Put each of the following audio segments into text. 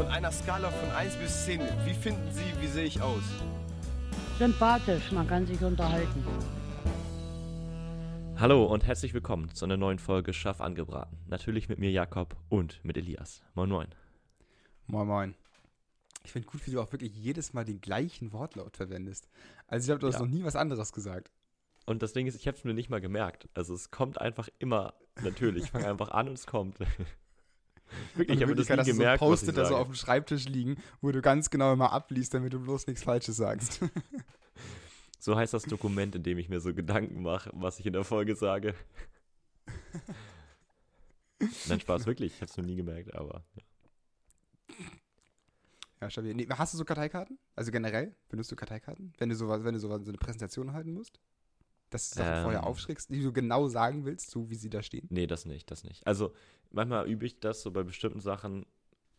Von einer Skala von 1 bis 10, wie finden Sie, wie sehe ich aus? Sympathisch, man kann sich unterhalten. Hallo und herzlich willkommen zu einer neuen Folge Schaff angebraten. Natürlich mit mir Jakob und mit Elias. Moin moin. Moin moin. Ich finde gut, wie du auch wirklich jedes Mal den gleichen Wortlaut verwendest. Also ich glaube, du hast Ja. noch nie was anderes gesagt. Und das Ding ist, ich habe es mir nicht mal gemerkt. Also es kommt einfach immer natürlich. Ich fange einfach an und es kommt. Wirklich, ich habe das nie hast du so gemerkt, Post-it da so auf dem Schreibtisch liegen, wo du ganz genau immer abliest, damit du bloß nichts Falsches sagst. So heißt das Dokument, in dem ich mir so Gedanken mache, was ich in der Folge sage. Nein, Spaß, wirklich. Ich habe es noch nie gemerkt, aber ja. ja, stabil. Nee, hast du so Karteikarten? Also generell benutzt du Karteikarten? Wenn du sowas, wenn du sowas, so eine Präsentation halten musst? Dass du Sachen Ähm. vorher aufschreckst, die du genau sagen willst, so wie sie da stehen? Nee, das nicht, das nicht. Also manchmal übe ich das, so bei bestimmten Sachen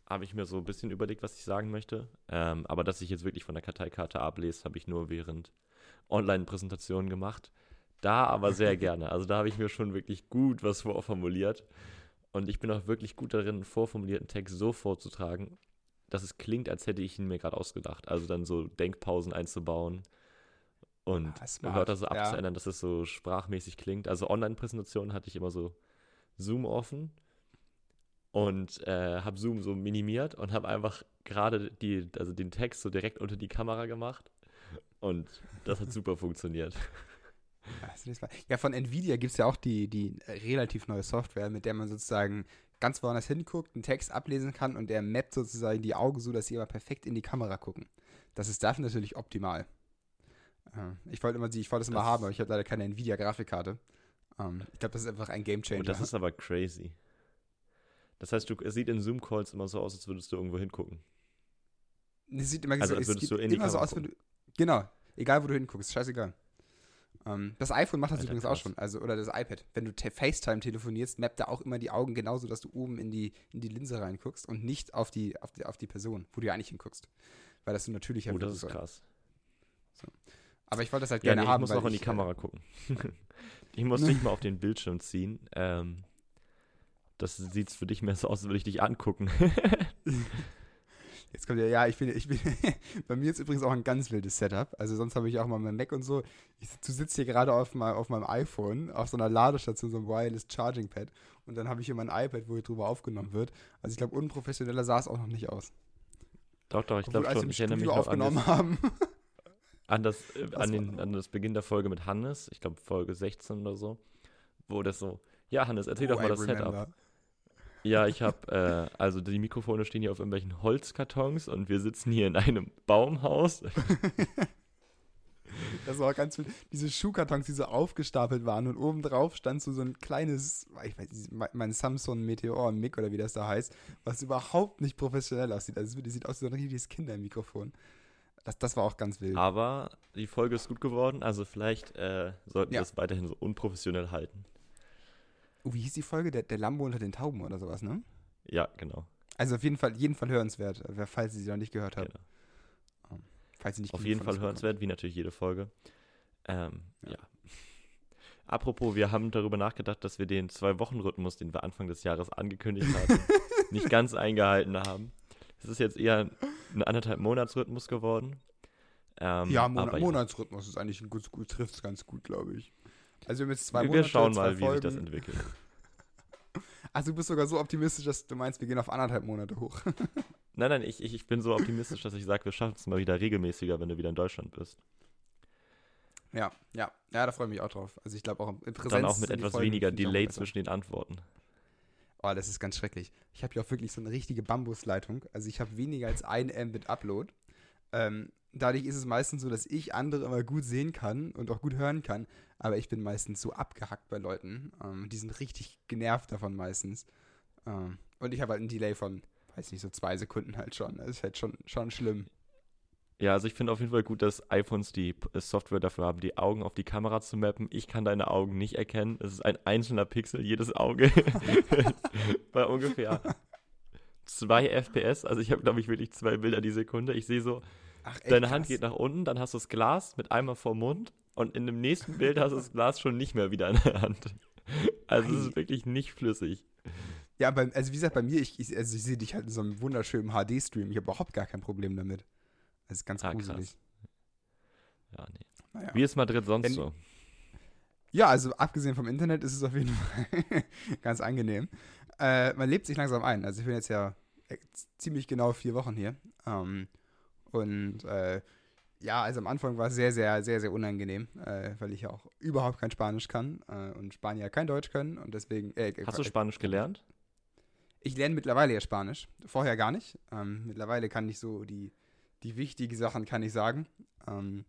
habe ich mir so ein bisschen überlegt, was ich sagen möchte. Ähm, aber dass ich jetzt wirklich von der Karteikarte ablese, habe ich nur während Online-Präsentationen gemacht. Da aber sehr gerne. Also da habe ich mir schon wirklich gut was vorformuliert. Und ich bin auch wirklich gut darin, einen vorformulierten Text so vorzutragen, dass es klingt, als hätte ich ihn mir gerade ausgedacht. Also dann so Denkpausen einzubauen und Ah, Wörter so ja. abzuändern, dass es so sprachmäßig klingt. Also Online-Präsentationen hatte ich immer so Zoom offen und äh, habe Zoom so minimiert und habe einfach gerade die, also den Text so direkt unter die Kamera gemacht. Und das hat super funktioniert. Ja. Ja, von Nvidia gibt es ja auch die, die relativ neue Software, mit der man sozusagen ganz woanders hinguckt, einen Text ablesen kann und der mappt sozusagen die Augen so, dass sie aber perfekt in die Kamera gucken. Das ist dafür natürlich optimal. Ich wollte immer die, ich wollte es immer haben, aber ich habe leider keine Nvidia-Grafikkarte. Ähm, Ich glaube, das ist einfach ein Gamechanger. Und das ist aber crazy. Das heißt, du, es sieht in Zoom-Calls immer so aus, als würdest du irgendwo hingucken. Es sieht immer, Also, so, als es würdest du in die immer so aus, wenn du. Genau, egal wo du hinguckst, scheißegal. Ähm, das iPhone macht das Alter, übrigens auch krass. schon, also oder das iPad. Wenn du te FaceTime telefonierst, mappt er auch immer die Augen genauso, dass du oben in die, in die Linse reinguckst und nicht auf die, auf die, auf die Person, wo du ja eigentlich hinguckst. Weil das so natürlicher Oh, das ist soll. krass. Aber ich wollte das halt Ja, gerne nee, ich haben. muss weil auch in die ich, äh, Kamera gucken. ich muss nicht mal auf den Bildschirm ziehen. Ähm, das sieht für dich mehr so aus, als würde ich dich angucken. Jetzt kommt ja, ja, ich bin, ich bin, bei mir ist übrigens auch ein ganz wildes Setup. Also sonst habe ich auch mal mein Mac und so. Ich, du sitzt hier gerade auf, mein, auf meinem iPhone, auf so einer Ladestation, so einem Wireless Charging Pad. Und dann habe ich hier mein iPad, wo hier drüber aufgenommen wird. Also ich glaube, unprofessioneller sah es auch noch nicht aus. doch, doch, ich glaube als wir schon. im Ich erinnere mich Studio noch an das, aufgenommen haben. an, das, äh, an, den, war- an das Beginn der Folge mit Hannes. Ich glaube, Folge 16 oder so. Wo das so, ja, Hannes, erzähl doch Oh, mal I das Setup. remember. Ja, ich habe, äh, also die Mikrofone stehen hier auf irgendwelchen Holzkartons und wir sitzen hier in einem Baumhaus. Das war ganz wild. Diese Schuhkartons, die so aufgestapelt waren und oben drauf stand so, so ein kleines, ich weiß nicht, mein- mein Samsung Meteor Mic oder wie das da heißt, was überhaupt nicht professionell aussieht. Also es sieht aus wie so ein richtiges Kindermikrofon. Das, das war auch ganz wild. Aber die Folge ist gut geworden, also vielleicht äh, sollten wir Ja. es weiterhin so unprofessionell halten. Oh, wie hieß die Folge? Der, der Lambo unter den Tauben oder sowas, ne? Ja, genau. Also auf jeden Fall, jeden Fall hörenswert, äh, falls ihr sie noch nicht gehört habt. genau. Falls ihr nicht Auf jeden Fall hörenswert, wie natürlich jede Folge. Ähm, Ja. ja. Apropos, wir haben darüber nachgedacht, dass wir den Zwei-Wochen-Rhythmus, den wir Anfang des Jahres angekündigt hatten, nicht ganz eingehalten haben. Es ist jetzt eher ein anderthalb Monats-Rhythmus geworden. Ähm. Ja, Mon Monatsrhythmus ist eigentlich ein gut, gut trifft es ganz gut, glaube ich. Also wir haben jetzt zwei wir, Monate, wir schauen mal, wie sich das entwickelt. Also du bist sogar so optimistisch, dass du meinst, wir gehen auf anderthalb Monate hoch. Nein, nein, ich, ich ich bin so optimistisch, dass ich sage, wir schaffen es mal wieder regelmäßiger, wenn du wieder in Deutschland bist. ja, ja, ja, da freue ich mich auch drauf. Also ich glaube auch im Präsenz Dann auch mit etwas weniger Delay zwischen den Antworten. Oh, das ist ganz schrecklich. Ich habe ja auch wirklich so eine richtige Bambusleitung. Also ich habe weniger als ein Mbit Upload. Ähm, dadurch ist es meistens so, dass ich andere immer gut sehen kann und auch gut hören kann. Aber ich bin meistens so abgehackt bei Leuten. Ähm, die sind richtig genervt davon meistens. Ähm, und ich habe halt einen Delay von, weiß nicht, so zwei Sekunden halt schon. Das ist halt schon, schon schlimm. Ja, also ich finde auf jeden Fall gut, dass iPhones die P- Software dafür haben, die Augen auf die Kamera zu mappen. Ich kann deine Augen nicht erkennen. Es ist ein einzelner Pixel, jedes Auge. Bei ungefähr zwei FPS. Also ich habe, glaube ich, wirklich zwei Bilder die Sekunde. Ich sehe so, Ach, echt deine Hand krass. geht nach unten, dann hast du das Glas mit einmal vor Mund und in dem nächsten Bild hast du das Glas schon nicht mehr wieder in der Hand. Also es Ei. ist wirklich nicht flüssig. Ja, bei, also wie gesagt, bei mir, ich, ich, also ich sehe dich halt in so einem wunderschönen HD-Stream. Ich habe überhaupt gar kein Problem damit. Das ist ganz Ah, gruselig. Ja, nee. Naja. Wie ist Madrid sonst Wenn- so? Ja, also abgesehen vom Internet ist es auf jeden Fall ganz angenehm. Äh, man lebt sich langsam ein. Also ich bin jetzt ja äh, ziemlich genau vier Wochen hier. Ähm, und äh, ja, also am Anfang war es sehr, sehr, sehr, sehr unangenehm, äh, weil ich ja auch überhaupt kein Spanisch kann äh, und Spanier kein Deutsch können und deswegen. Äh, Hast du äh, Spanisch gelernt? Ich lerne mittlerweile ja Spanisch. Vorher gar nicht. Ähm, mittlerweile kann ich so die, die wichtigen Sachen kann ich sagen. Ähm,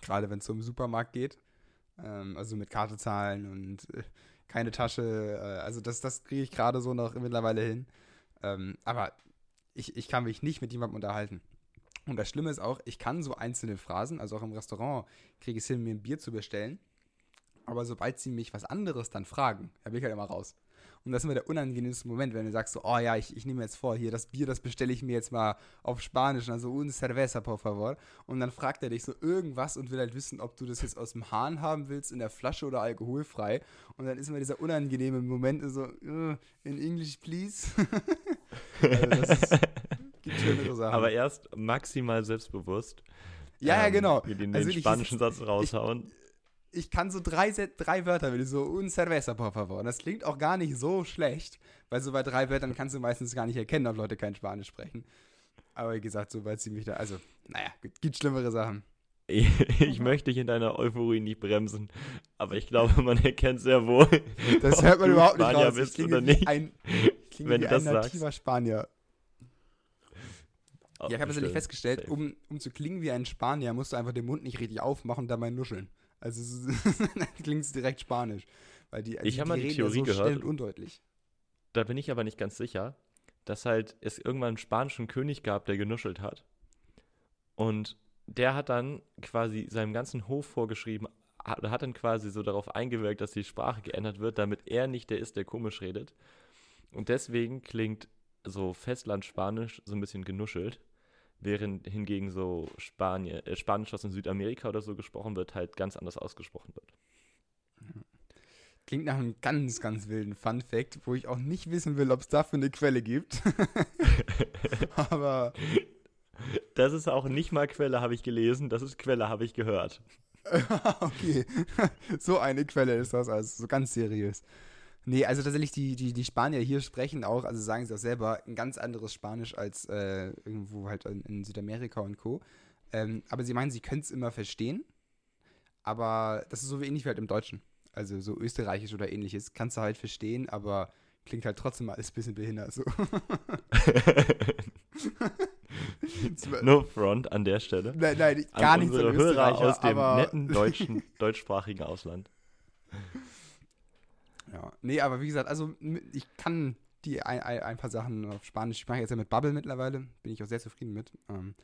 Gerade wenn es um Supermarkt geht. Ähm, also mit Karte zahlen und äh, keine Tasche. Äh, also das, das kriege ich gerade so noch mittlerweile hin. Ähm, aber ich, ich kann mich nicht mit jemandem unterhalten. Und das Schlimme ist auch, ich kann so einzelne Phrasen, also auch im Restaurant, kriege ich es hin, mir ein Bier zu bestellen. Aber sobald sie mich was anderes dann fragen, da bin ich halt immer raus. Und das ist immer der unangenehmste Moment, wenn du sagst so, oh ja, ich, ich nehme jetzt vor, hier das Bier, das bestelle ich mir jetzt mal auf Spanisch, also un cerveza, por favor. Und dann fragt er dich so irgendwas und will halt wissen, ob du das jetzt aus dem Hahn haben willst, in der Flasche oder alkoholfrei. Und dann ist immer dieser unangenehme Moment so, "Uh, in English, please. also das ist, gibt schönere Sachen. Aber erst maximal selbstbewusst. ja, ja, ähm, genau. Wir den, Also den wirklich, spanischen es Satz raushauen. ich kann so drei, drei Wörter, will ich so un cerveza, por favor. Und das klingt auch gar nicht so schlecht, weil so bei drei Wörtern kannst du meistens gar nicht erkennen, ob Leute kein Spanisch sprechen. Aber wie gesagt, so weit sie mich da, also, naja, gibt, schlimmere Sachen. Ich möchte dich in deiner Euphorie nicht bremsen, aber ich glaube, man erkennt sehr wohl. Das hört man überhaupt nicht Spanier raus. Ich bist klinge oder nicht. ein, ich wenn du das ein sagst. nativer Spanier. Oh, Ja, ich habe tatsächlich festgestellt, um, um zu klingen wie ein Spanier, musst du einfach den Mund nicht richtig aufmachen und dabei nuscheln. Also klingt es direkt Spanisch. Weil die, Ich die, hab mal die Theorie so gehört. schnell und undeutlich. Da bin ich aber nicht ganz sicher, dass halt es irgendwann einen spanischen König gab, der genuschelt hat. Und der hat dann quasi seinem ganzen Hof vorgeschrieben, hat, hat dann quasi so darauf eingewirkt, dass die Sprache geändert wird, damit er nicht der ist, der komisch redet. Und deswegen klingt so Festlandspanisch so ein bisschen genuschelt, während hingegen so Spanier, äh, Spanisch, was in Südamerika oder so gesprochen wird, halt ganz anders ausgesprochen wird. Klingt nach einem ganz, ganz wilden Fun Fact, wo ich auch nicht wissen will, ob es dafür eine Quelle gibt. Aber Das ist auch nicht mal Quelle, habe ich gelesen, das ist Quelle, habe ich gehört. okay, so eine Quelle ist das, also so ganz seriös. Nee, also tatsächlich, die, die, die Spanier hier sprechen auch, also sagen sie auch selber, ein ganz anderes Spanisch als äh, irgendwo halt in, in Südamerika und Co. Ähm, aber sie meinen, sie können es immer verstehen. Aber das ist so ähnlich wie halt im Deutschen. Also so österreichisch oder ähnliches. Kannst du halt verstehen, aber klingt halt trotzdem alles ein bisschen behindert. So. no front an der Stelle. nein, nein, An gar nichts an Hörer Österreicher, aus dem netten deutschen, deutschsprachigen Ausland. Ja, nee, aber wie gesagt, also ich kann die ein, ein, paar Sachen auf Spanisch. Ich mache jetzt ja mit Bubble mittlerweile, bin ich auch sehr zufrieden mit. Ähm,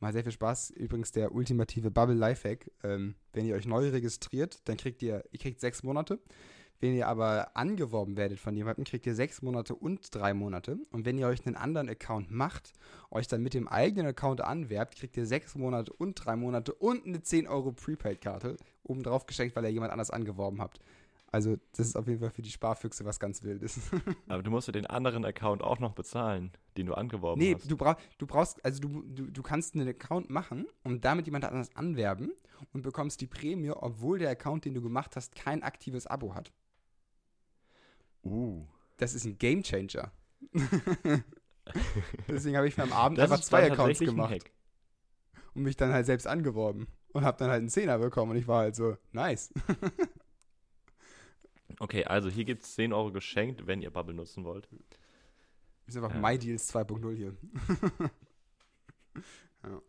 macht sehr viel Spaß. Übrigens der ultimative Bubble Lifehack. Ähm, wenn ihr euch neu registriert, dann kriegt ihr, ihr kriegt sechs Monate. Wenn ihr aber angeworben werdet von jemandem, kriegt ihr sechs Monate und drei Monate. Und wenn ihr euch einen anderen Account macht, euch dann mit dem eigenen Account anwerbt, kriegt ihr sechs Monate und drei Monate und eine 10 Euro Prepaid-Karte obendrauf geschenkt, weil ihr jemand anders angeworben habt. Also, das ist auf jeden Fall für die Sparfüchse was ganz Wildes. Aber du musst ja den anderen Account auch noch bezahlen, den du angeworben nee, hast. du, brauch, du brauchst, also du, du, du kannst einen Account machen und damit jemand anders anwerben und bekommst die Prämie, obwohl der Account, den du gemacht hast, kein aktives Abo hat. Uh. Das ist ein Gamechanger. Deswegen habe ich mir am Abend Das einfach zwei Accounts gemacht und mich dann halt selbst angeworben und habe dann halt einen Zehner bekommen und ich war halt so, nice. Okay, also hier gibt es 10 Euro geschenkt, wenn ihr Bubble nutzen wollt. Ist einfach Ja. MyDeals 2.0 hier. ja.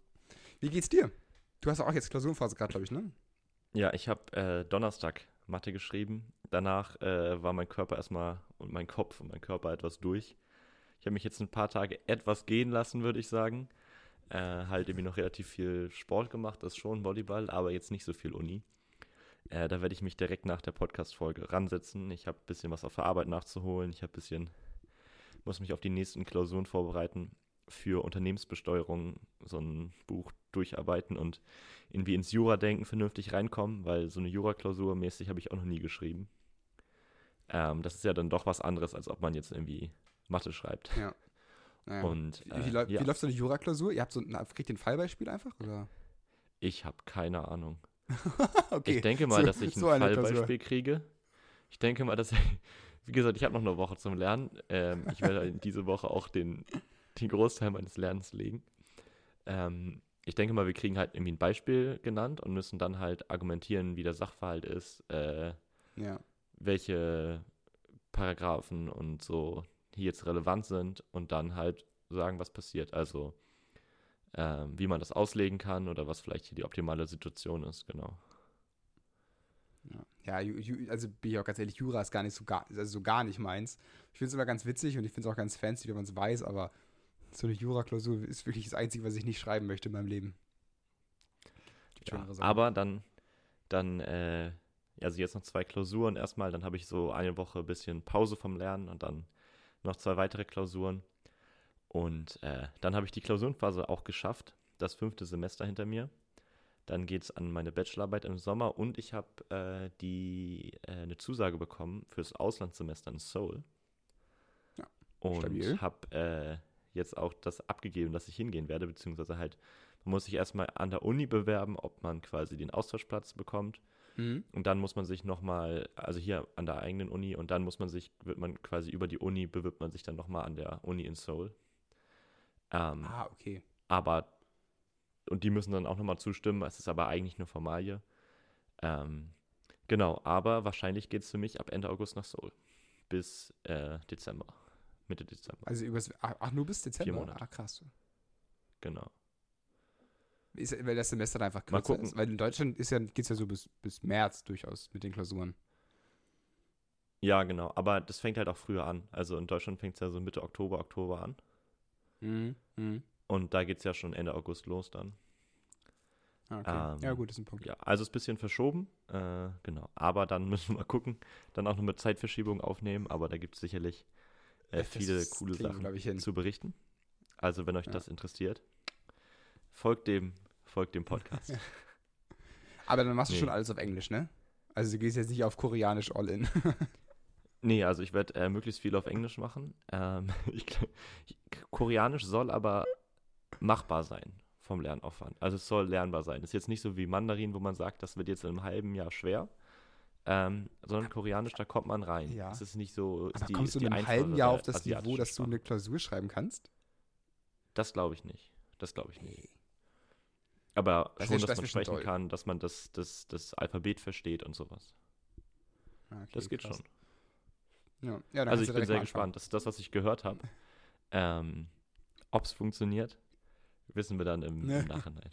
Wie geht's dir? Du hast auch jetzt Klausurenphase gerade, glaube ich, ne? Ja, ich habe äh, Donnerstag Mathe geschrieben. Danach äh, war mein Körper erstmal und mein Kopf und mein Körper etwas durch. Ich habe mich jetzt ein paar Tage etwas gehen lassen, würde ich sagen. Äh, halt irgendwie noch relativ viel Sport gemacht, das schon, Volleyball, aber jetzt nicht so viel Uni. Äh, da werde ich mich direkt nach der Podcast-Folge ransetzen. Ich habe ein bisschen was auf der Arbeit nachzuholen. Ich habe ein bisschen, muss mich auf die nächsten Klausuren vorbereiten für Unternehmensbesteuerung, so ein Buch durcharbeiten und irgendwie ins Jura-Denken vernünftig reinkommen, weil so eine Jura-Klausur mäßig habe ich auch noch nie geschrieben. Ähm, das ist ja dann doch was anderes, als ob man jetzt irgendwie Mathe schreibt. Ja. Naja. Und wie, wie, äh, läu- ja, wie läuft so eine Jura-Klausur? Ihr habt so ein, kriegt ihr ein Fallbeispiel einfach? Oder? ich habe keine Ahnung. okay. Ich denke mal, so- dass ich ein so Klausur. Fallbeispiel kriege. Ich denke mal, dass wie gesagt, ich habe noch eine Woche zum Lernen. Ähm, ich werde diese Woche auch den, den Großteil meines Lernens legen. Ähm, ich denke mal, wir kriegen halt irgendwie ein Beispiel genannt und müssen dann halt argumentieren, wie der Sachverhalt ist, äh, Ja. welche Paragraphen und so hier jetzt relevant sind und dann halt sagen, was passiert. Also ähm, wie man das auslegen kann oder was vielleicht hier die optimale Situation ist, genau. Ja, ja also bin ich auch ganz ehrlich, Jura ist gar nicht so gar, also so gar nicht meins. Ich finde es immer ganz witzig und ich finde es auch ganz fancy, wenn man es weiß, aber so eine Jura-Klausur ist wirklich das Einzige, was ich nicht schreiben möchte in meinem Leben. Ja, aber dann, dann, äh, also jetzt noch zwei Klausuren erstmal, dann habe ich so eine Woche ein bisschen Pause vom Lernen und dann noch zwei weitere Klausuren. Und äh, dann habe ich die Klausurenphase auch geschafft, das fünfte Semester hinter mir. Dann geht es an meine Bachelorarbeit im Sommer und ich habe äh, die äh, eine Zusage bekommen fürs Auslandssemester in Seoul. Ja, und habe äh, jetzt auch das abgegeben, dass ich hingehen werde, beziehungsweise halt, man muss sich erstmal an der Uni bewerben, ob man quasi den Austauschplatz bekommt. Mhm. Und dann muss man sich nochmal, also hier an der eigenen Uni, und dann muss man sich, wird man quasi über die Uni, bewirbt man sich dann nochmal an der Uni in Seoul. Ähm, Ah, okay. aber, und die müssen dann auch nochmal zustimmen, es ist aber eigentlich eine Formalie. Ähm, genau, aber wahrscheinlich geht es für mich ab Ende August nach Seoul. Bis äh, Dezember. Mitte Dezember, Also übers, ach, nur bis Dezember? Monate. Ah, krass. genau. Ist, weil das Semester dann einfach Mal kürzer gucken. ist. Weil in Deutschland ist ja, geht es ja so bis, bis März durchaus mit den Klausuren. Ja, genau, aber das fängt halt auch früher an. Also in Deutschland fängt es ja so Mitte Oktober, Oktober an. Mhm. Mhm. Und da geht es ja schon Ende August los dann. Ah, okay. Ähm, ja, gut, das ist ein Punkt. Ja, also ist ein bisschen verschoben, äh, genau. Aber dann müssen wir mal gucken, dann auch noch mit Zeitverschiebung aufnehmen, aber da gibt es sicherlich äh, viele coole Sachen zu berichten. Also wenn euch Ja. das interessiert, folgt dem, folgt dem Podcast. Aber dann machst du Nee. schon alles auf Englisch, ne? Also du gehst jetzt nicht auf Koreanisch all in. nee, also ich werde äh, möglichst viel auf Englisch machen. Ähm, ich, Koreanisch soll aber machbar sein vom Lernaufwand. Also es soll lernbar sein. Ist jetzt nicht so wie Mandarin, wo man sagt, das wird jetzt in einem halben Jahr schwer. Ähm, sondern Koreanisch, da kommt man rein. Ja. Es ist nicht so. ist Aber die, kommst du in einem halben Jahr auf das Niveau, dass du eine Klausur schreiben kannst? Das glaube ich nicht. Das glaube ich nicht. Aber Das schon, dass das man sprechen toll. kann, dass man das, das, das Alphabet versteht und sowas. Ah, okay, Das geht krass. schon. Ja, ja Also ich bin sehr gespannt. Das ist das, was ich gehört habe. Ähm, Ob es funktioniert, wissen wir dann im, Ne. im Nachhinein.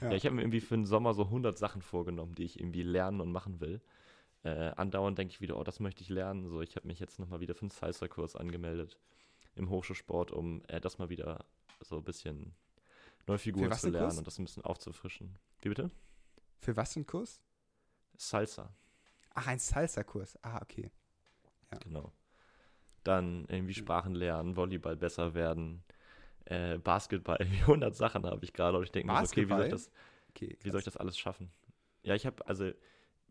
Ja. Ich habe mir irgendwie für den Sommer so 100 Sachen vorgenommen, die ich irgendwie lernen und machen will. Äh, andauernd denke ich wieder, oh, das möchte ich lernen. So, ich habe mich jetzt nochmal wieder für einen Salsa-Kurs angemeldet im Hochschulsport, um äh, das mal wieder so ein bisschen neue Figuren zu lernen und das ein bisschen aufzufrischen. Wie bitte? Für was einen Kurs? Salsa, Ach, ein Salsa-Kurs. Ah, okay. Ja. genau. Dann irgendwie Sprachen lernen, Volleyball besser werden, äh, Basketball, irgendwie 100 Sachen habe ich gerade und ich denke mir so, okay, wie soll ich das, okay Wie soll ich das alles schaffen? Ja, ich habe, also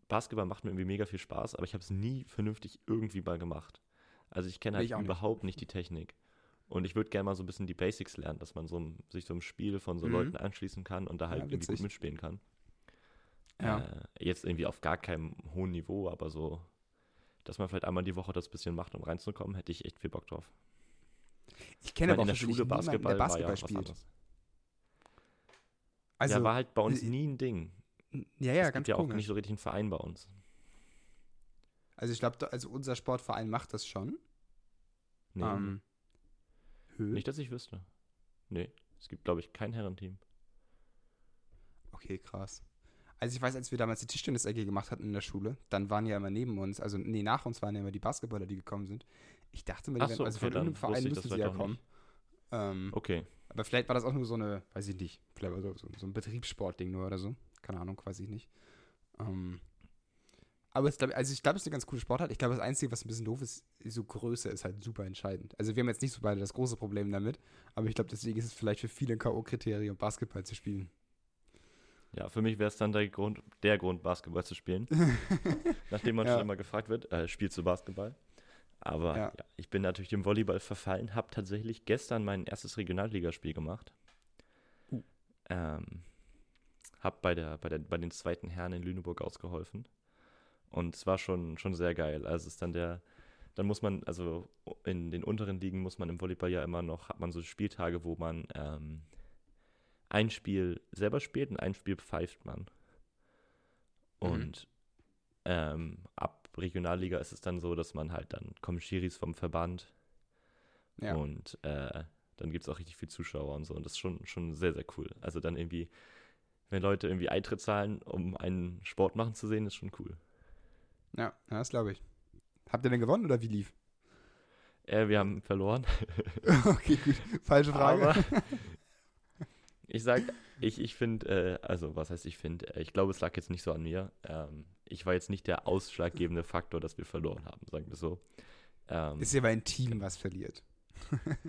Basketball macht mir irgendwie mega viel Spaß, aber ich habe es nie vernünftig irgendwie mal gemacht. Also ich kenne halt ich auch nicht. überhaupt nicht die Technik. Und ich würde gerne mal so ein bisschen die Basics lernen, dass man so sich so im Spiel von so Mhm. Leuten anschließen kann und da halt Ja, irgendwie gut mitspielen kann. Ja. Äh, jetzt irgendwie auf gar keinem hohen Niveau, aber so, dass man vielleicht einmal die Woche das bisschen macht, um reinzukommen, hätte ich echt viel Bock drauf. Ich kenne Ich meine, aber auch in der Schule niemanden, Basketball, der war Basketball ja auch was spielt. anderes. Also, ja, war halt bei uns äh, nie ein Ding. ja, ja, es ganz gibt ja auch komisch. nicht so richtig einen Verein bei uns. Also ich glaube, also unser Sportverein macht das schon. Nee, Ähm, Hö? Nicht, dass ich wüsste. Nee, es gibt, glaube ich, kein Herrenteam. Okay, krass. Also ich weiß, als wir damals die Tischtennis-Ecke gemacht hatten in der Schule, dann waren ja immer neben uns, also nee, nach uns waren ja immer die Basketballer, die gekommen sind. Ich dachte mir, die Ach werden, so, also okay, von irgendeinem Verein ich das sie ja kommen. Ähm, Okay. Aber vielleicht war das auch nur so eine, weiß ich nicht, vielleicht war so, so, so ein Betriebssportding nur oder so. Keine Ahnung, weiß ich nicht. Ähm, aber glaub, also ich glaube, es ist eine ganz coole Sportart. Ich glaube, das Einzige, was ein bisschen doof ist, so Größe ist halt super entscheidend. Also wir haben jetzt nicht so beide das große Problem damit, aber ich glaube, deswegen ist es vielleicht für viele ein K.O.-Kriterium, Basketball zu spielen. Ja, für mich wäre es dann der Grund, der Grund, Basketball zu spielen. Nachdem man Ja. schon immer gefragt wird, äh, spielst du Basketball? Aber Ja. ja. ich bin natürlich dem Volleyball verfallen, habe tatsächlich gestern mein erstes Regionalligaspiel gemacht. Uh. Ähm, hab bei, der, bei, der, bei den zweiten Herren in Lüneburg ausgeholfen. Und es war schon, schon sehr geil. Also es ist dann der, dann muss man, also in den unteren Ligen muss man im Volleyball ja immer noch, hat man so Spieltage, wo man ähm, ein Spiel selber spielt und ein Spiel pfeift man. Mhm. Und ähm, ab Regionalliga ist es dann so, dass man halt dann kommen Schiris vom Verband Ja. und äh, dann gibt es auch richtig viel Zuschauer und so. Und das ist schon, schon sehr, sehr cool. Also dann irgendwie, wenn Leute irgendwie Eintritt zahlen, um einen Sport machen zu sehen, ist schon cool. Ja, ja das glaube ich. Habt ihr denn gewonnen oder wie lief? Äh, wir haben verloren. okay, gut. Falsche Frage. Aber ich sag, ich, ich finde, äh, also was heißt ich finde, äh, ich glaube, es lag jetzt nicht so an mir. Ähm, ich war jetzt nicht der ausschlaggebende Faktor, dass wir verloren haben, sagen wir so. Ähm, ist ja bei ein Team, was verliert.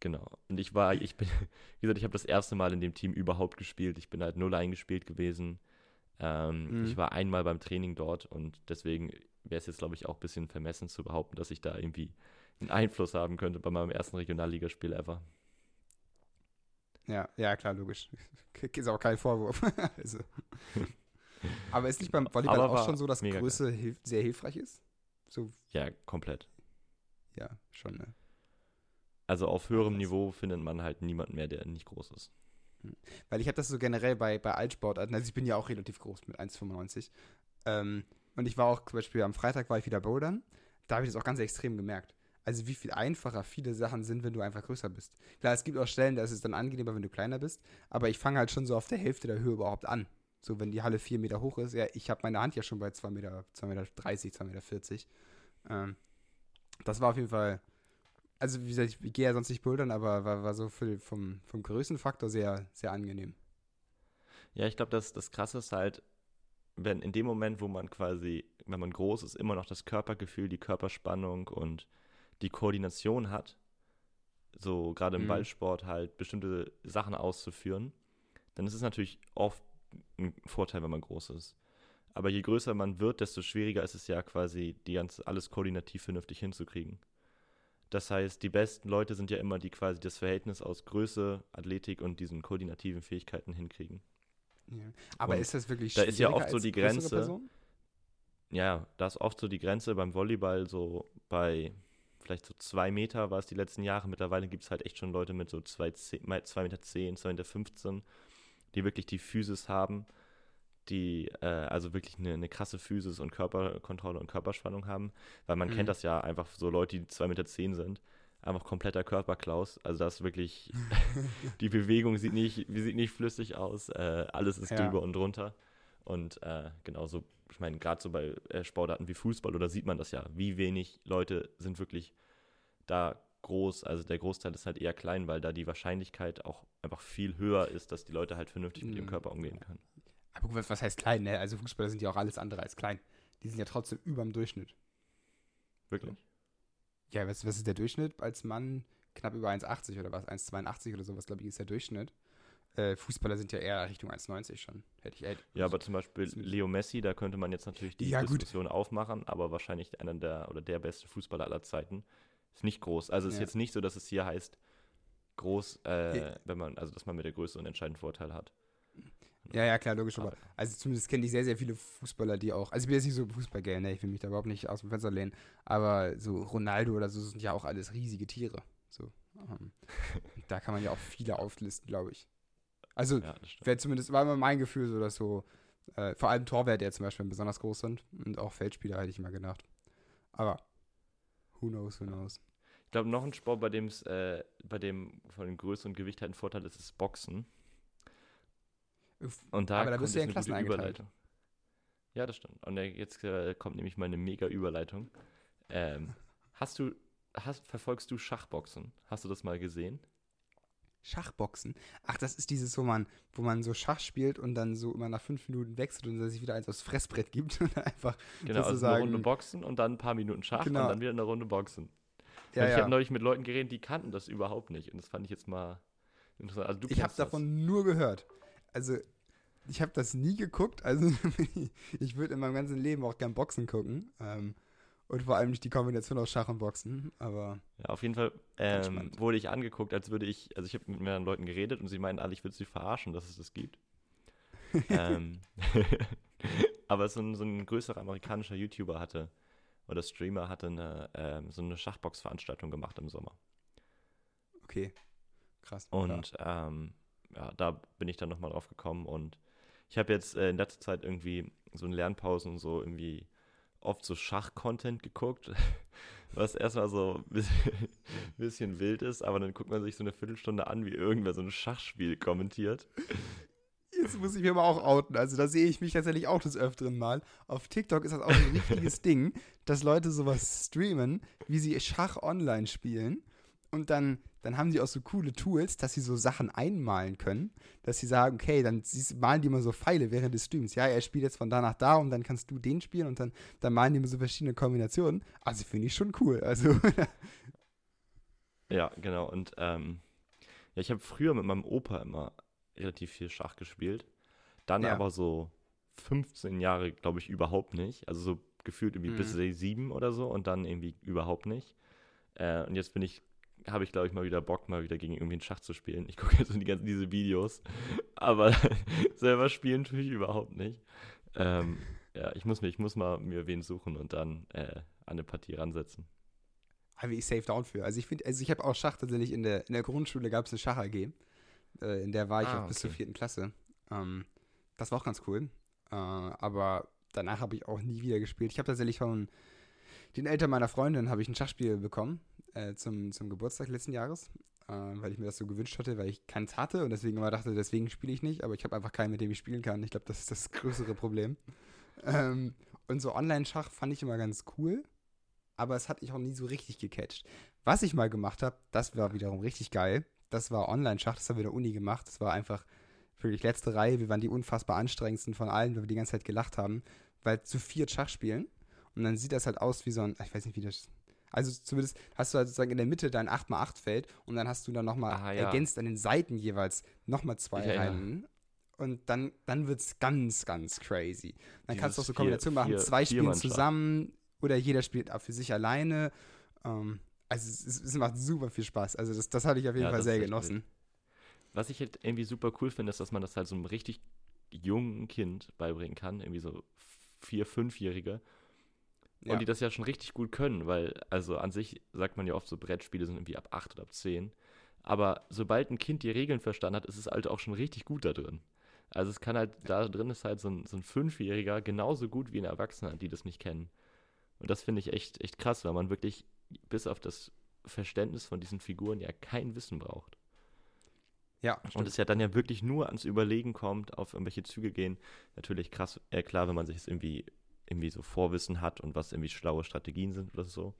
Genau. Und ich war, ich bin, wie gesagt, ich habe das erste Mal in dem Team überhaupt gespielt. Ich bin halt null eingespielt gewesen. Ähm, Mhm. Ich war einmal beim Training dort und deswegen wäre es jetzt, glaube ich, auch ein bisschen vermessen zu behaupten, dass ich da irgendwie einen Einfluss haben könnte bei meinem ersten Regionalligaspiel ever. Ja, ja, klar, logisch. Ist auch kein Vorwurf. also. Aber ist nicht beim Volleyball Aber auch schon so, dass Größe hilf sehr hilfreich ist? So, Ja, komplett. ja, schon, ne? Also auf höherem. Niveau findet man halt niemanden mehr, der nicht groß ist. Weil ich habe das so generell bei, bei Altsportarten, also ich bin ja auch relativ groß mit 1,95. Ähm, und ich war auch zum Beispiel am Freitag war ich wieder bouldern. Da habe ich das auch ganz extrem gemerkt. Also wie viel einfacher viele Sachen sind, wenn du einfach größer bist. Klar, es gibt auch Stellen, da ist es dann angenehmer, wenn du kleiner bist. Aber ich fange halt schon so auf der Hälfte der Höhe überhaupt an. So, wenn die Halle vier Meter hoch ist, ja, ich habe meine Hand ja schon bei 2 Meter, 2 Meter 30, 2 Meter 40. Ähm, das war auf jeden Fall, also wie gesagt, ich gehe ja sonst nicht bouldern, aber war, war so für, vom, vom Größenfaktor sehr, sehr angenehm. Ja, ich glaube, das, das Krasse ist halt, wenn in dem Moment, wo man quasi, wenn man groß ist, immer noch das Körpergefühl, die Körperspannung und die Koordination hat, so gerade im Mhm. Ballsport halt bestimmte Sachen auszuführen, dann ist es natürlich oft ein Vorteil, wenn man groß ist. Aber je größer man wird, desto schwieriger ist es ja quasi, die ganze, alles koordinativ vernünftig hinzukriegen. Das heißt, die besten Leute sind ja immer die quasi das Verhältnis aus Größe, Athletik und diesen koordinativen Fähigkeiten hinkriegen. Ja. Aber Und ist das wirklich da ist ja oft so die Grenze. Ja, da ist oft so die Grenze beim Volleyball so bei vielleicht so zwei Meter war es die letzten Jahre. Mittlerweile gibt es halt echt schon Leute mit so zwei, zehn, mal zwei Meter, zehn, zwei Meter, 15, die wirklich die Physis haben, die äh, also wirklich eine, eine krasse Physis und Körperkontrolle und Körperspannung haben. Weil man Mhm. kennt das ja einfach so Leute, die zwei Meter zehn sind. Einfach kompletter Körperklaus. Also das ist wirklich, die Bewegung sieht nicht, sieht nicht flüssig aus. Äh, alles ist Ja. drüber und drunter. Und äh, genauso, ich meine, gerade so bei äh, Sportarten wie Fußball oder sieht man das ja, wie wenig Leute sind wirklich da groß. Also der Großteil ist halt eher klein, weil da die Wahrscheinlichkeit auch einfach viel höher ist, dass die Leute halt vernünftig mit ihrem Mhm. Körper umgehen können. Aber was heißt klein, ne? Also Fußballer sind ja auch alles andere als klein. Die sind ja trotzdem über dem Durchschnitt. Wirklich. Ja, was, was ist der Durchschnitt als Mann? Knapp über 1,80 oder was? 1,82 oder sowas, glaube ich, ist der Durchschnitt. Äh, Fußballer sind ja eher Richtung 1,90 schon. Hätte ich echt. Ja, aber zum Beispiel. Leo Messi, da könnte man jetzt natürlich die Ja, gut. Diskussion aufmachen, aber wahrscheinlich einer der oder der beste Fußballer aller Zeiten ist nicht groß. Also es ist Ja. jetzt nicht so, dass es hier heißt groß, äh, Ja. wenn man, also dass man mit der Größe einen entscheidenden Vorteil hat. Ja, ja, klar, logisch. Aber, also zumindest kenne ich sehr, sehr viele Fußballer, die auch. Also ich bin jetzt nicht so Fußballgay, ne? Ich will mich da überhaupt nicht aus dem Fenster lehnen. Aber so Ronaldo oder so sind ja auch alles riesige Tiere. So. Ähm, da kann man ja auch viele auflisten, glaube ich. Also Ja, wäre zumindest, war immer mein Gefühl so, dass so, äh, vor allem Torwärter zum Beispiel besonders groß sind und auch Feldspieler hätte ich mal gedacht. Aber who knows, who knows. Ich glaube, noch ein Sport, bei dem es, äh, bei dem von Größe und Gewicht halt ein Vorteil ist, ist Boxen. Und da, Aber da bist du ja in Klassen. Überleitung. Ja, das stimmt. Und äh, jetzt äh, kommt nämlich mal eine mega Überleitung. Ähm, hast du, hast, verfolgst du Schachboxen? Hast du das mal gesehen? Schachboxen. Ach, das ist dieses, wo man, wo man so Schach spielt und dann so immer nach fünf Minuten wechselt und dann sich wieder eins aufs Fressbrett gibt und einfach. Genau, also eine Sozusagen- Runde Boxen und dann ein paar Minuten Schach Genau. und dann wieder eine Runde Boxen. Ja, ich ja. habe neulich mit Leuten geredet, die kannten das überhaupt nicht. Und das fand ich jetzt mal interessant. Also du Ich habe davon nur gehört. Also, ich habe das nie geguckt. Also ich würde in meinem ganzen Leben auch gern Boxen gucken. Ähm, und vor allem nicht die Kombination aus Schach und Boxen. Aber Ja, auf jeden Fall ähm, wurde ich angeguckt, als würde ich, also ich habe mit mehreren Leuten geredet und sie meinten alle, ich würde sie verarschen, dass es das gibt. ähm, aber so ein, so ein größerer amerikanischer YouTuber hatte, oder Streamer hatte eine, ähm, so eine Schachbox-Veranstaltung gemacht im Sommer. okay. Krass. Und ähm, ja, da bin ich dann nochmal drauf gekommen und ich habe jetzt äh, in letzter Zeit irgendwie so in Lernpausen und so irgendwie oft so Schach-Content geguckt, was erstmal so ein bisschen, wild ist, aber dann guckt man sich so eine Viertelstunde an, wie irgendwer so ein Schachspiel kommentiert. Jetzt muss ich mir aber auch outen. Also da sehe ich mich tatsächlich auch des Öfteren mal. Auf TikTok ist das auch ein richtiges Ding, dass Leute sowas streamen, wie sie Schach online spielen. Und dann, dann haben sie auch so coole Tools, dass sie so Sachen einmalen können. Dass sie sagen, okay, dann malen die immer so Pfeile während des Streams. Ja, er spielt jetzt von da nach da und dann kannst du den spielen und dann, dann malen die immer so verschiedene Kombinationen. Also finde ich schon cool. Also Ja, genau. Und ähm, ja, ich habe früher mit meinem Opa immer relativ viel Schach gespielt. Dann Ja. aber so 15 Jahre, glaube ich, überhaupt nicht. Also so gefühlt irgendwie bis Mhm. sieben oder so und dann irgendwie überhaupt nicht. Äh, und jetzt bin ich, habe ich, glaube ich, mal wieder Bock, mal wieder gegen irgendwie einen Schach zu spielen. Ich gucke jetzt so die ganzen diese Videos, aber selber spielen tue ich überhaupt nicht. Ähm, ja, ich muss, mir, ich muss mal mir wen suchen und dann äh, an eine Partie ransetzen. habe ich safe down für. Also ich finde, also ich habe auch Schach tatsächlich in der, in der Grundschule gab es eine Schach AG. Äh, in der war ich Ah, auch bis zur okay. vierten Klasse. Ähm, das war auch ganz cool. Äh, aber danach habe ich auch nie wieder gespielt. Ich habe tatsächlich von den Eltern meiner Freundin habe ich ein Schachspiel bekommen äh, zum, zum Geburtstag letzten Jahres, äh, weil ich mir das so gewünscht hatte, weil ich keins hatte und deswegen immer dachte, deswegen spiele ich nicht. Aber ich habe einfach keinen, mit dem ich spielen kann. Ich glaube, das ist das größere Problem. Ähm, und so Online-Schach fand ich immer ganz cool, aber es hat mich auch nie so richtig gecatcht. Was ich mal gemacht habe, das war wiederum richtig geil. Das war Online-Schach, das haben wir in der Uni gemacht. Das war einfach wirklich letzte Reihe. Wir waren die unfassbar anstrengendsten von allen, weil wir die ganze Zeit gelacht haben, weil zu viert Schach spielen. Und dann sieht das halt aus wie so ein, ich weiß nicht, wie das. Also zumindest hast du halt sozusagen in der Mitte dein 8x8-Feld und dann hast du dann nochmal Ah, ja. ergänzt an den Seiten jeweils nochmal zwei erinnere. Reihen. Und dann, dann wird es ganz, ganz crazy. Dann kannst du auch Dieses so Kombinationen machen, vier- zwei spielen zusammen oder jeder spielt auch für sich alleine. Ähm, also es, es, es macht super viel Spaß. Also das, das hatte ich auf jeden Ja, Fall sehr genossen. Was ich halt irgendwie super cool finde, ist, dass man das halt so einem richtig jungen Kind beibringen kann, irgendwie so vier, fünfjährige. Und Ja. die das ja schon richtig gut können, weil, also an sich sagt man ja oft so, Brettspiele sind irgendwie ab acht oder ab zehn. Aber sobald ein Kind die Regeln verstanden hat, ist es halt auch schon richtig gut da drin. Also es kann halt, da drin ist halt so ein, so ein Fünfjähriger genauso gut wie ein Erwachsener, die das nicht kennen. Und das finde ich echt, echt krass, weil man wirklich bis auf das Verständnis von diesen Figuren ja kein Wissen braucht. Ja, Und stimmt. es ja dann ja wirklich nur ans Überlegen kommt, auf irgendwelche Züge gehen. Natürlich krass, äh, klar, wenn man sich es irgendwie, irgendwie so Vorwissen hat und was irgendwie schlaue Strategien sind oder so,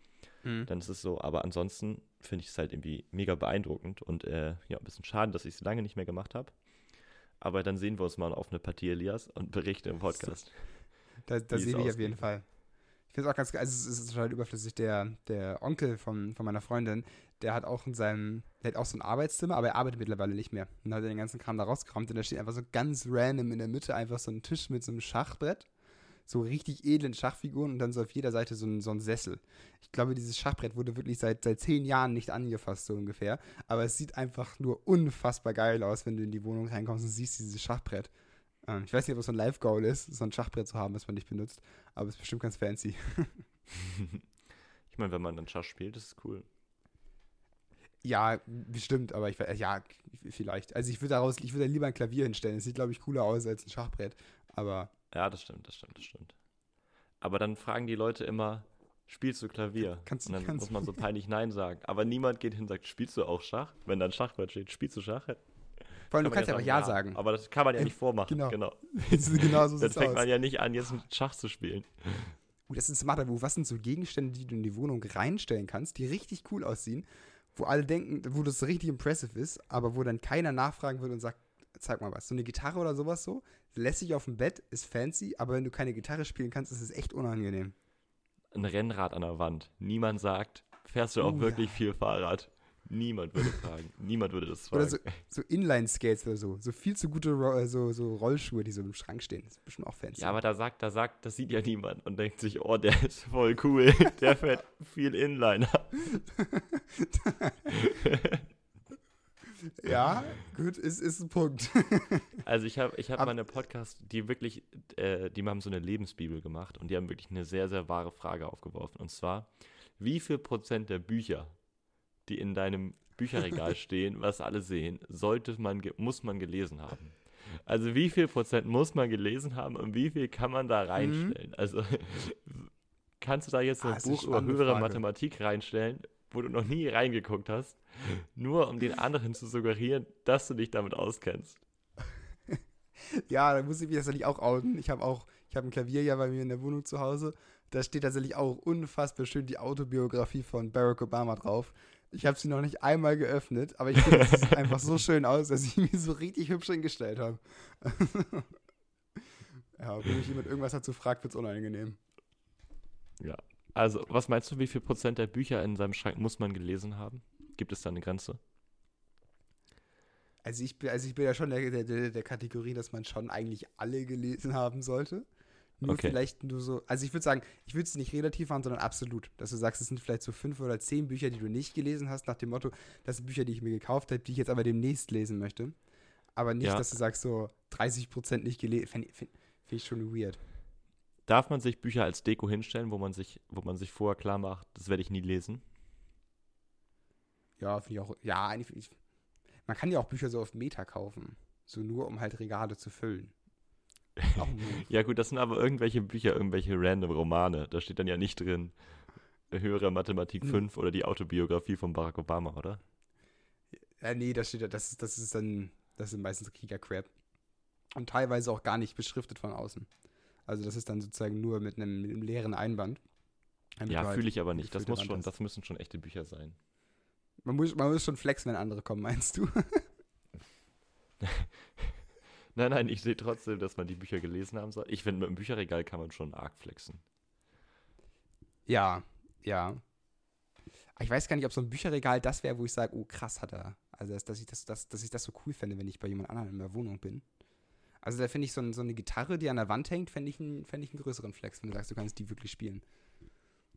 Mhm. dann ist es so. Aber ansonsten finde ich es halt irgendwie mega beeindruckend und äh, ja, ein bisschen schade, dass ich es lange nicht mehr gemacht habe. Aber dann sehen wir uns mal auf eine Partie, Elias, und berichten im Podcast. Da, da sehe ich auf jeden Fall. Ich finde es auch ganz geil. Also, es ist total überflüssig. Der, der Onkel von, von meiner Freundin, der hat auch in seinem, der hat auch so ein Arbeitszimmer, aber er arbeitet mittlerweile nicht mehr. Und dann hat er den ganzen Kram da rausgekramt und da steht einfach so ganz random in der Mitte einfach so ein Tisch mit so einem Schachbrett. So richtig edlen Schachfiguren und dann so auf jeder Seite so ein, so ein Sessel. Ich glaube, dieses Schachbrett wurde wirklich seit, seit zehn Jahren nicht angefasst, so ungefähr. Aber es sieht einfach nur unfassbar geil aus, wenn du in die Wohnung reinkommst und siehst dieses Schachbrett. Ähm, ich weiß nicht, ob es so ein Live-Goal ist, so ein Schachbrett zu haben, das man nicht benutzt. Aber es ist bestimmt ganz fancy. ich meine, wenn man dann Schach spielt, ist es cool. Ja, bestimmt, aber ich ja, vielleicht. Also ich würde daraus, ich würde da lieber ein Klavier hinstellen. Es sieht, glaube ich, cooler aus als ein Schachbrett. Aber Ja, das stimmt, das stimmt, das stimmt. Aber dann fragen die Leute immer, spielst du Klavier? Kannst- und dann kannst- muss man so peinlich Nein sagen. Aber niemand geht hin und sagt, spielst du auch Schach? Wenn da ein Schachbrett steht, spielst du Schach? vor allem, Kann du kannst ja einfach Ja sagen. Aber das kann man ja Ähm, nicht vormachen. genau. Genau. genau so Dann fängt aus. man ja nicht an, jetzt Schach zu spielen. Uh, das ist smart, aber was sind so Gegenstände, die du in die Wohnung reinstellen kannst, die richtig cool aussehen, wo alle denken, wo das richtig impressive ist, aber wo dann keiner nachfragen würde und sagt, zeig mal was. So eine Gitarre oder sowas so, lässt sich auf dem Bett, ist fancy, aber wenn du keine Gitarre spielen kannst, ist es echt unangenehm. Ein Rennrad an der Wand. Niemand sagt, fährst du auch Oh, wirklich ja. viel Fahrrad? Niemand würde fragen. Niemand würde das fragen. Oder so, so Inline-Skates oder so. So viel zu gute Ro äh, so, so Rollschuhe, die so im Schrank stehen. Das ist bestimmt auch fancy. Ja, aber da sagt, da sagt, das sieht ja niemand und denkt sich, oh, der ist voll cool. Der fährt viel Inliner. ja gut, ist, ist ein Punkt. Also ich habe ich hab Ab- meine Podcast, die wirklich, äh, die haben so eine Lebensbibel gemacht und die haben wirklich eine sehr, sehr wahre Frage aufgeworfen. Und zwar, wie viel Prozent der Bücher, die in deinem Bücherregal stehen, was alle sehen, sollte man, muss man gelesen haben? Also wie viel Prozent muss man gelesen haben und wie viel kann man da reinstellen? Also kannst du da jetzt Mhm. Ah, ein eine Buch über höhere Frage. Mathematik reinstellen, wo du noch nie reingeguckt hast, nur um den anderen zu suggerieren, dass du dich damit auskennst? ja, da muss ich mich tatsächlich auch outen. Ich habe auch, ich habe ein Klavier ja bei mir in der Wohnung zu Hause. Da steht tatsächlich auch unfassbar schön die Autobiografie von Barack Obama drauf. Ich habe sie noch nicht einmal geöffnet, aber ich finde, es sieht einfach so schön aus, dass ich mir so richtig hübsch hingestellt habe. ja, wenn mich jemand irgendwas dazu fragt, wird es unangenehm. Ja. Also, was meinst du, wie viel Prozent der Bücher in seinem Schrank muss man gelesen haben? Gibt es da eine Grenze? Also ich bin, also ich bin ja schon der, der, der, Kategorie, dass man schon eigentlich alle gelesen haben sollte. Nur Okay. vielleicht nur so, also ich würde sagen, ich würde es nicht relativ machen, sondern absolut. Dass du sagst, es sind vielleicht so fünf oder zehn Bücher, die du nicht gelesen hast, nach dem Motto, das sind Bücher, die ich mir gekauft habe, die ich jetzt aber demnächst lesen möchte. Aber nicht, Ja. dass du sagst, so 30% nicht gelesen. Finde find, find ich schon weird. Darf man sich Bücher als Deko hinstellen, wo man sich, wo man sich vorher klar macht, das werde ich nie lesen? Ja, finde ich auch. Ja, eigentlich ich. Man kann ja auch Bücher so auf Meta kaufen. So nur, um halt Regale zu füllen. Ja, gut, das sind aber irgendwelche Bücher, irgendwelche random Romane. Da steht dann ja nicht drin, höhere Mathematik Hm. 5 oder die Autobiografie von Barack Obama, oder? Ja, nee, das steht da, das ist, das ist dann, das sind meistens Krieger-Crap. Und teilweise auch gar nicht beschriftet von außen. Also das ist dann sozusagen nur mit einem, mit einem leeren Einband. Ja, halt fühle ich aber nicht. Das muss schon, hast. das müssen schon echte Bücher sein. Man muss, man muss schon flexen, wenn andere kommen, meinst du? Nein, nein, ich sehe trotzdem, dass man die Bücher gelesen haben soll. Ich finde, mit dem Bücherregal kann man schon arg flexen. ja, ja. Ich weiß gar nicht, ob so ein Bücherregal das wäre, wo ich sage, oh krass hat er. Also dass, dass, ich das, das, dass ich das so cool fände, wenn ich bei jemand anderem in der Wohnung bin. Also da finde ich so, ein, so eine Gitarre, die an der Wand hängt, fände ich, einen- fänd ich einen größeren Flex, wenn du sagst, du kannst die wirklich spielen.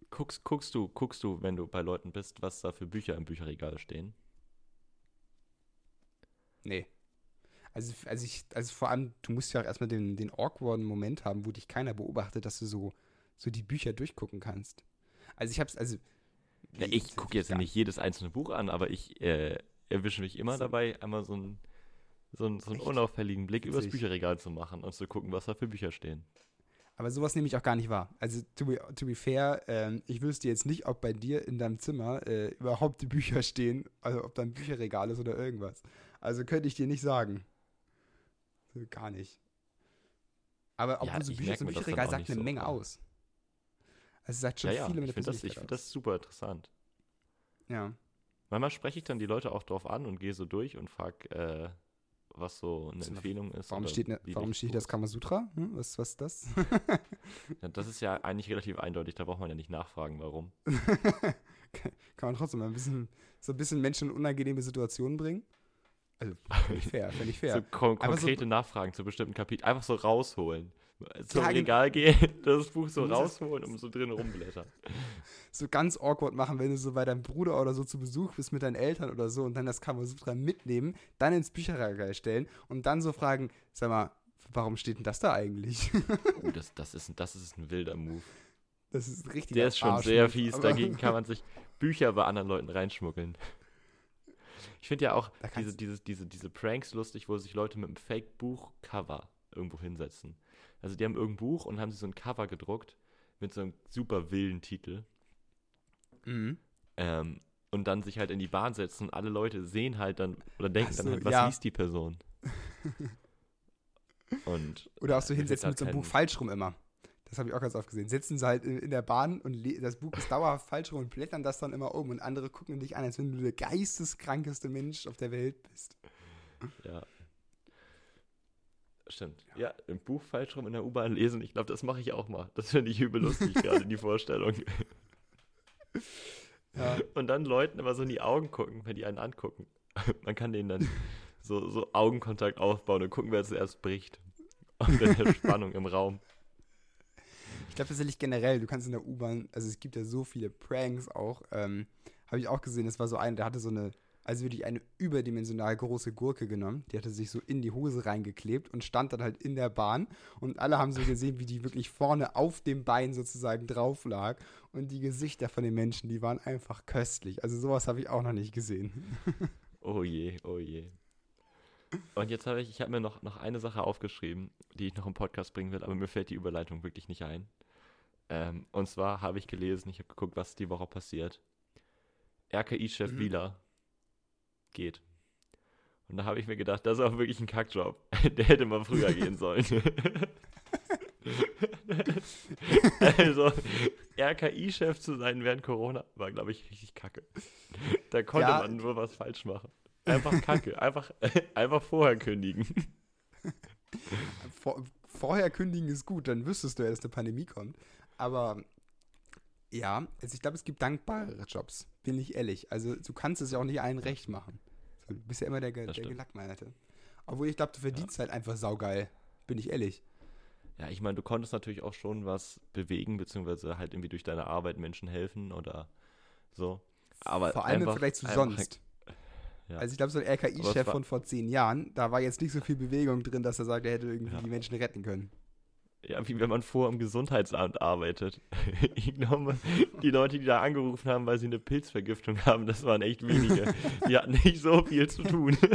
Guckst, guckst du, guckst du, wenn du bei Leuten bist, was da für Bücher im Bücherregal stehen? Nee. Also, also ich, also vor allem, du musst ja auch erstmal den, den awkwarden Moment haben, wo dich keiner beobachtet, dass du so, so die Bücher durchgucken kannst. Also ich hab's, also. Ja, ich gucke jetzt nicht jedes einzelne Buch an, aber ich äh, erwische mich immer dabei, einmal so einen, so einen, so einen unauffälligen Blick übers. Bücherregal zu machen und zu gucken, was da für Bücher stehen. Aber sowas nehme ich auch gar nicht wahr. Also, to be, to be fair, ähm, ich wüsste jetzt nicht, ob bei dir in deinem Zimmer äh, überhaupt die Bücher stehen, also ob da ein Bücherregal ist oder irgendwas. Also könnte ich dir nicht sagen. So, gar nicht. Aber obwohl so ich Bücher, so ein Bücherregal auch sagt eine so, Menge aber- aus. Also es sagt schon ja, ja, viele ich mit der finde das, ich Persönlichkeit find das super interessant. Ja. Manchmal spreche ich dann die Leute auch drauf an und gehe so durch und frage, äh, was so eine Empfehlung ist. Warum steht, ne, warum steht das. Kamasutra? Hm? Was, was ist das? Ja, das ist ja eigentlich relativ eindeutig, da braucht man ja nicht nachfragen, warum. Kann man trotzdem mal ein bisschen, so ein bisschen Menschen in unangenehme Situationen bringen? Also, finde ich fair, finde ich fair. So kon Aber so- konkrete Nachfragen zu bestimmten Kapiteln. Einfach so rausholen. Zum Ja, Regal gehen, das Buch so rausholen und so drin rumblättern. so ganz awkward machen, wenn du so bei deinem Bruder oder so zu Besuch bist mit deinen Eltern oder so und dann das Kamasutra mitnehmen, dann ins Bücherregal stellen und dann so fragen, sag mal, warum steht denn das da eigentlich? Oh, das, das, ist, das ist ein wilder Move. Das ist richtig. Der ist schon sehr fies. Dagegen kann man sich Bücher bei anderen Leuten reinschmuggeln. Ich finde ja auch diese, diese, diese, diese Pranks lustig, wo sich Leute mit einem Fake-Buch-Cover irgendwo hinsetzen. Also die haben irgendein Buch und haben sich so ein Cover gedruckt mit so einem super wilden Titel. Mhm. Ähm, und dann sich halt in die Bahn setzen und alle Leute sehen halt dann oder denken so, dann halt, was ja. liest die Person? und Oder auch so äh, hinsetzen mit so einem Buch falsch rum immer. Das habe ich auch ganz oft gesehen. Sitzen sie halt in, in der Bahn und das Buch ist dauerhaft falsch rum und blättern das dann immer um und andere gucken dich an, als wenn du der geisteskrankeste Mensch auf der Welt bist. Ja. Stimmt. Ja, im Buch falsch rum in der U-Bahn lesen. Ich glaube, das mache ich auch mal. Das finde ich übel lustig, gerade die Vorstellung. Ja. Und dann Leuten immer so in die Augen gucken, wenn die einen angucken. Man kann denen dann so, so Augenkontakt aufbauen und gucken, wer zuerst bricht. Und dann der Spannung im Raum. Ich glaube tatsächlich generell, du kannst in der U-Bahn, also es gibt ja so viele Pranks auch, ähm, habe ich auch gesehen, es war so ein, der hatte so eine, also wirklich eine überdimensional große Gurke genommen, die hatte sich so in die Hose reingeklebt und stand dann halt in der Bahn und alle haben so gesehen, wie die wirklich vorne auf dem Bein sozusagen drauf lag und die Gesichter von den Menschen, die waren einfach köstlich. Also sowas habe ich auch noch nicht gesehen. Oh je, oh je. Und jetzt habe ich, ich habe mir noch, noch eine Sache aufgeschrieben, die ich noch im Podcast bringen will, aber mir fällt die Überleitung wirklich nicht ein. Ähm, und zwar habe ich gelesen, ich habe geguckt, was die Woche passiert. RKI-Chef Mhm. Wieler geht. Und da habe ich mir gedacht, das ist auch wirklich ein Kackjob. Der hätte mal früher gehen sollen. also, RKI-Chef zu sein während Corona war, glaube ich, richtig kacke. Da konnte Ja. man nur was falsch machen. Einfach kacke. Einfach, einfach vorher kündigen. Vor, vorher kündigen ist gut, dann wüsstest du ja, dass eine Pandemie kommt. Aber ja, also ich glaube, es gibt dankbarere Jobs, bin ich ehrlich. Also du kannst es ja auch nicht allen recht machen. So, du bist ja immer der, Ge Das der stimmt. Gelackmeierte. Obwohl ich glaube, du verdienst halt einfach saugeil, bin ich ehrlich. Ja, ich meine, du konntest natürlich auch schon was bewegen, beziehungsweise halt irgendwie durch deine Arbeit Menschen helfen oder so. Aber Vor allem im einfach- Vergleich zu sonst. Ja. Also ich glaube, so ein RKI-Chef von vor zehn Jahren, da war jetzt nicht so viel Bewegung drin, dass er sagt, er hätte irgendwie Ja. die Menschen retten können. Ja, wie wenn man vorher im Gesundheitsamt arbeitet. Ich glaube, die Leute, die da angerufen haben, weil sie eine Pilzvergiftung haben, das waren echt wenige. Die hatten nicht so viel zu tun.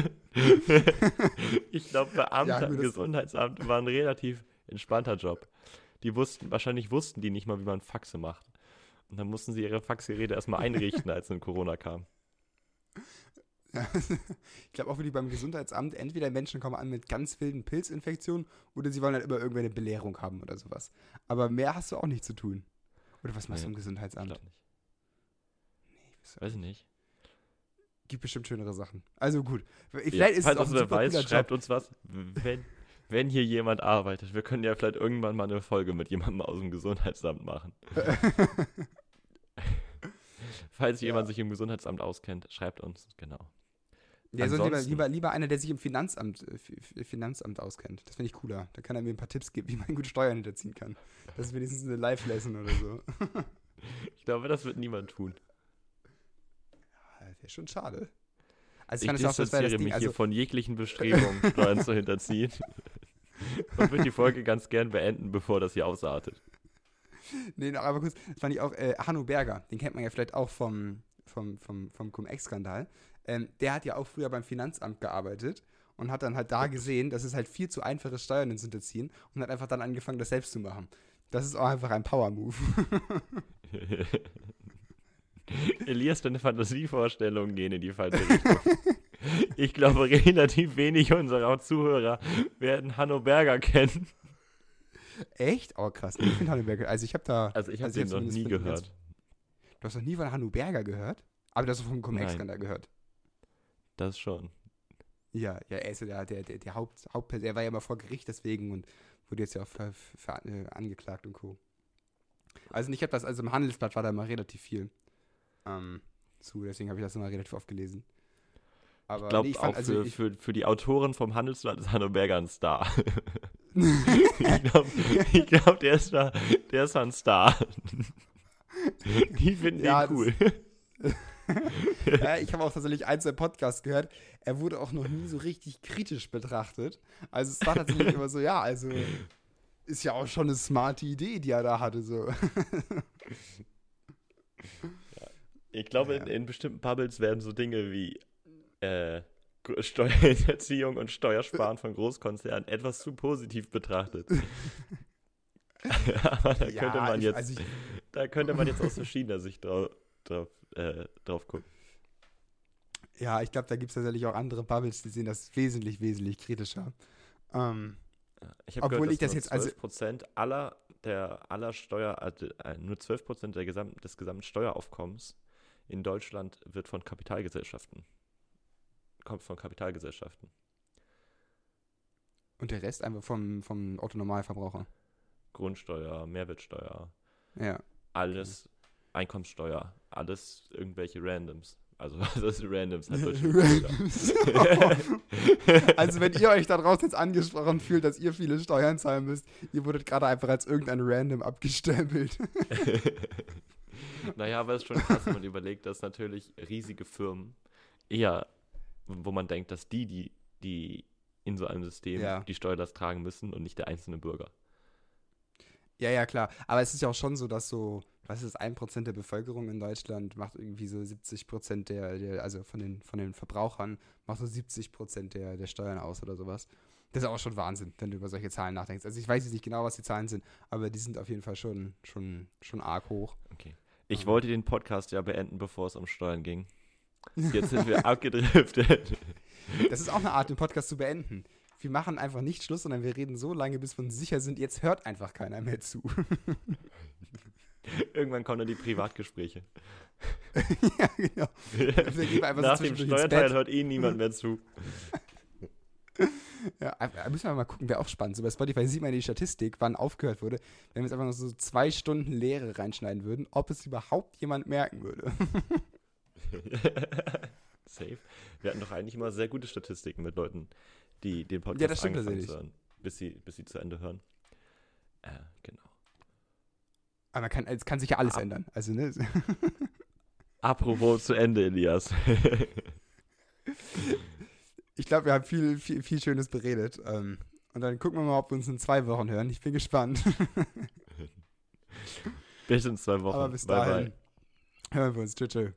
Ich glaube, Beamte Ja, im Gesundheitsamt war ein relativ entspannter Job. Die wussten, wahrscheinlich wussten die nicht mal, wie man Faxe macht. Und dann mussten sie ihre Faxgeräte erstmal einrichten, als dann Corona kam. Ja, ich glaube auch wirklich beim Gesundheitsamt, entweder Menschen kommen an mit ganz wilden Pilzinfektionen oder sie wollen halt immer irgendeine Belehrung haben oder sowas. Aber mehr hast du auch nicht zu tun. Oder was machst Nee, du im Ich Gesundheitsamt? glaube nicht. Weiß ich nicht. Gibt bestimmt schönere Sachen. Also gut. Vielleicht Ja, ist es falls auch das ein weiß, schreibt uns was. Wenn, wenn hier jemand arbeitet, wir können ja vielleicht irgendwann mal eine Folge mit jemandem aus dem Gesundheitsamt machen. Falls Ja. jemand sich im Gesundheitsamt auskennt, schreibt uns, genau. Ja, so lieber, lieber, lieber einer, der sich im Finanzamt, äh, Finanzamt auskennt. Das finde ich cooler. Da kann er mir ein paar Tipps geben, wie man gut Steuern hinterziehen kann. Das ist wenigstens eine Live-Lesson oder so. Ich glaube, das wird niemand tun. Wäre schon schade. Also Ich es auch, das das Ding. mich Also, hier von jeglichen Bestrebungen, Steuern zu hinterziehen. Und würde die Folge ganz gern beenden, bevor das hier ausartet. Nee, noch aber kurz, das fand ich auch, äh, Hanno Berger, den kennt man ja vielleicht auch vom, vom, vom, vom Cum-Ex-Skandal. Ähm, der hat ja auch früher beim Finanzamt gearbeitet und hat dann halt da gesehen, dass es halt viel zu einfach ist, Steuern zu hinterziehen und hat einfach dann angefangen, das selbst zu machen. Das ist auch einfach ein Power-Move. Elias, deine Fantasievorstellungen gehen in die falsche Richtung. Ich glaube, relativ wenig unserer Zuhörer werden Hanno Berger kennen. Echt? Oh, krass. Ich finde Hanno Berger, also ich habe da, Also ich habe Also den noch nie gehört. du hast noch nie von Hanno Berger gehört? Aber du hast vom Cum-Ex-Skandal gehört. Das schon. Ja, ja, er ist ja der, der, der, Haupt, Hauptperson, er war ja mal vor Gericht deswegen und wurde jetzt ja auch ver, ver, äh, angeklagt und Co. Also ich habe das, also im Handelsblatt war da mal relativ viel ähm, zu, deswegen habe ich das immer relativ oft gelesen. Aber Ich glaube nee, auch also für, ich, für, für die Autoren vom Handelsblatt ist Hanno Berger ein Star. ich glaube, glaub, der, ist da, der ist da ein Star. Die finden Ja, den cool. ja, ich habe auch tatsächlich ein, zwei Podcasts gehört. Er wurde auch noch nie so richtig kritisch betrachtet. Also es war tatsächlich immer so, ja, also ist ja auch schon eine smarte Idee, die er da hatte. So. Ich glaube, Ja. in, in bestimmten Bubbles werden so Dinge wie äh, Steuerhinterziehung und Steuersparen von Großkonzernen etwas zu positiv betrachtet. Aber da Ja, könnte man ich- jetzt, also ich- da könnte man jetzt aus verschiedener Sicht drauf, drauf, äh, drauf gucken. Ja, ich glaube, da gibt es tatsächlich auch andere Bubbles, die sehen das wesentlich, wesentlich kritischer. Ähm, Ich habe Obwohl gehört, ich das nur jetzt- also- 12% aller der aller Steuer, also, äh, nur 12% der Gesamt, des gesamten Steueraufkommens in Deutschland wird von Kapitalgesellschaften. Kommt von Kapitalgesellschaften. und der Rest einfach vom, vom Autonormalverbraucher. Grundsteuer, Mehrwertsteuer, Ja. alles Einkommenssteuer, alles irgendwelche Randoms. Also, das ist Randoms halt deutsche also, wenn ihr euch da draußen jetzt angesprochen fühlt, dass ihr viele Steuern zahlen müsst, ihr wurdet gerade einfach als irgendein Random abgestempelt. naja, aber es ist schon krass, wenn man überlegt, dass natürlich riesige Firmen eher, wo man denkt, dass die, die, die in so einem System Ja. die Steuerlast tragen müssen und nicht der einzelne Bürger. Ja, ja, klar. Aber es ist ja auch schon so, dass so, was ist, ein Prozent der Bevölkerung in Deutschland macht irgendwie so 70 Prozent der, der, also von den, von den Verbrauchern, macht so 70 Prozent der, der Steuern aus oder sowas. Das ist auch schon Wahnsinn, wenn du über solche Zahlen nachdenkst. Also ich weiß jetzt nicht genau, was die Zahlen sind, aber die sind auf jeden Fall schon, schon, schon arg hoch. Okay. Ich Ähm. wollte den Podcast ja beenden, bevor es um Steuern ging. Jetzt sind wir abgedriftet. Das ist auch eine Art, den Podcast zu beenden. Wir machen einfach nicht Schluss, sondern wir reden so lange, bis wir uns sicher sind, jetzt hört einfach keiner mehr zu. Irgendwann kommen dann die Privatgespräche. ja, genau. Einfach so Nach dem Steuerteil hört eh niemand mehr zu. Ja, äh, müssen wir mal gucken, wäre auch spannend. So bei Spotify sieht man die Statistik, wann aufgehört wurde. Wenn wir jetzt einfach noch so zwei Stunden Lehre reinschneiden würden, ob es überhaupt jemand merken würde. Safe. Wir hatten doch eigentlich immer sehr gute Statistiken mit Leuten, die den Podcast Ja, das stimmt angefangen zu hören, bis sie, bis sie zu Ende hören. Äh, genau. Aber man kann, es kann sich ja alles Ab- ändern. Also, ne? Apropos zu Ende, Elias. Ich glaube, wir haben viel, viel, viel Schönes beredet. Ähm, und dann gucken wir mal, ob wir uns in zwei Wochen hören. Ich bin gespannt. bis in zwei Wochen. Aber bis bye, dahin bye. hören wir uns. Tschüss.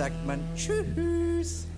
Sagt man Tschüss.